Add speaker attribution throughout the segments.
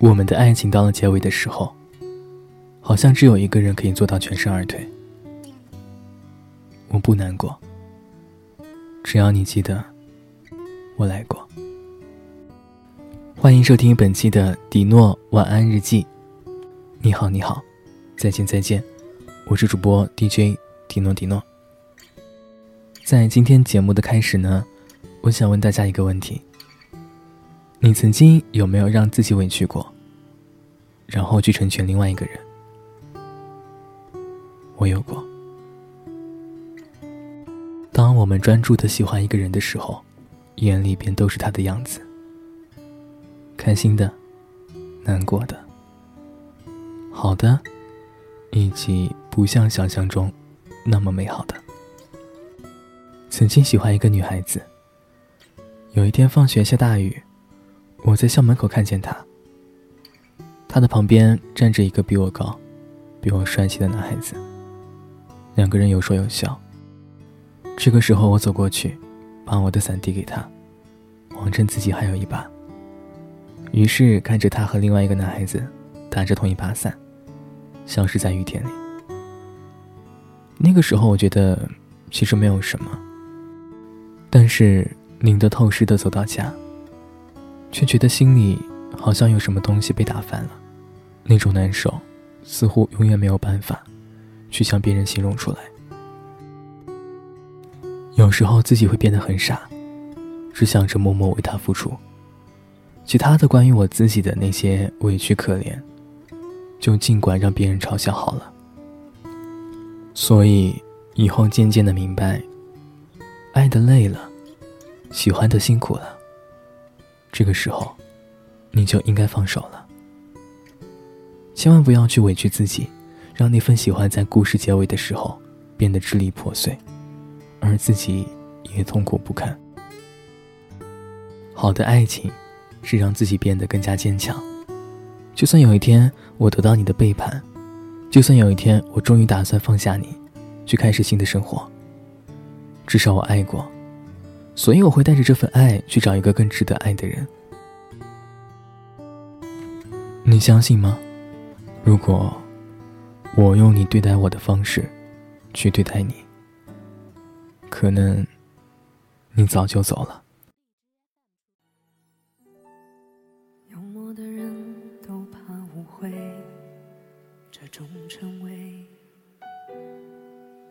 Speaker 1: 我们的爱情到了结尾的时候，好像只有一个人可以做到全身而退。我不难过，只要你记得我来过。欢迎收听本期的迪诺晚安日记。你好，你好，再见，再见。我是主播 DJ 迪诺迪诺。在今天节目的开始呢，我想问大家一个问题：你曾经有没有让自己委屈过，然后去成全另外一个人？我有过。当我们专注的喜欢一个人的时候，眼里边都是他的样子，开心的，难过的，好的，以及不像想象中那么美好的。曾经喜欢一个女孩子，有一天放学下大雨，我在校门口看见他，他的旁边站着一个比我高、比我帅气的男孩子，两个人有说有笑。这个时候，我走过去，把我的伞递给他，谎称自己还有一把。于是看着他和另外一个男孩子打着同一把伞，消失在雨天里。那个时候，我觉得其实没有什么，但是淋得透湿的走到家，却觉得心里好像有什么东西被打翻了，那种难受，似乎永远没有办法去向别人形容出来。有时候自己会变得很傻，只想着默默为他付出。其他的关于我自己的那些委屈可怜，就尽管让别人嘲笑好了。所以以后渐渐的明白，爱的累了，喜欢的辛苦了，这个时候，你就应该放手了。千万不要去委屈自己，让那份喜欢在故事结尾的时候变得支离破碎。而自己也痛苦不堪。好的爱情，是让自己变得更加坚强。就算有一天我得到你的背叛，就算有一天我终于打算放下你，去开始新的生活，至少我爱过，所以我会带着这份爱去找一个更值得爱的人。你相信吗？如果我用你对待我的方式去对待你。可能你早就走了。
Speaker 2: 幽默的人都怕误会，这种称谓，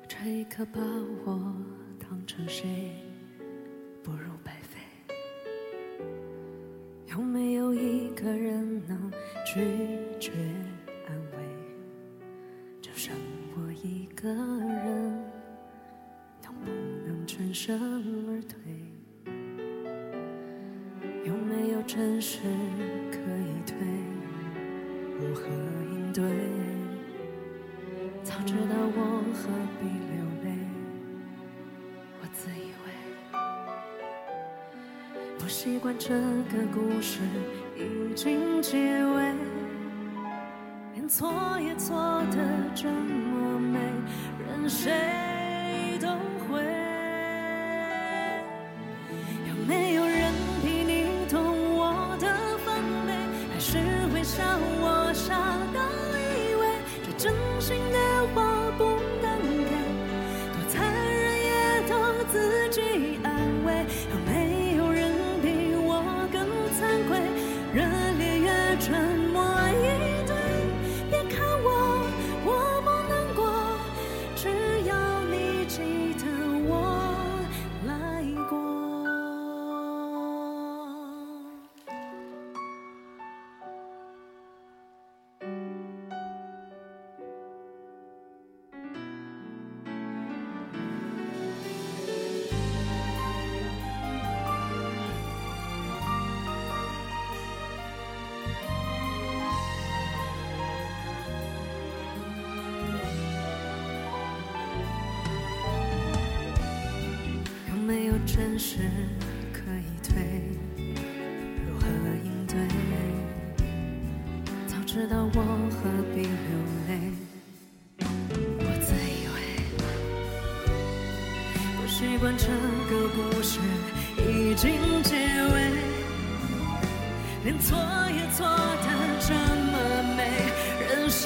Speaker 2: 这一刻把我当成谁，不如白费。有没有一个人能拒绝安慰？就剩我一个人。能不能全身而退，有没有真实可以退？如何应对？早知道我何必流泪？我自以我习惯这个故事已经结尾，连错也错得这么美，任谁都会。有没有人比你懂我的防备？还是会笑我傻，到以为这真心的话不。实可以退，如何应对？早知道我何必流泪？我自以为不习惯这个故事已经结尾，连错也错的。这么美，任谁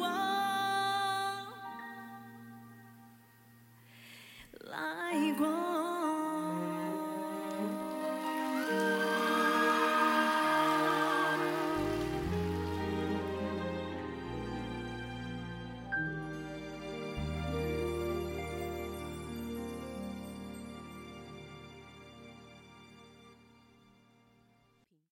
Speaker 2: one.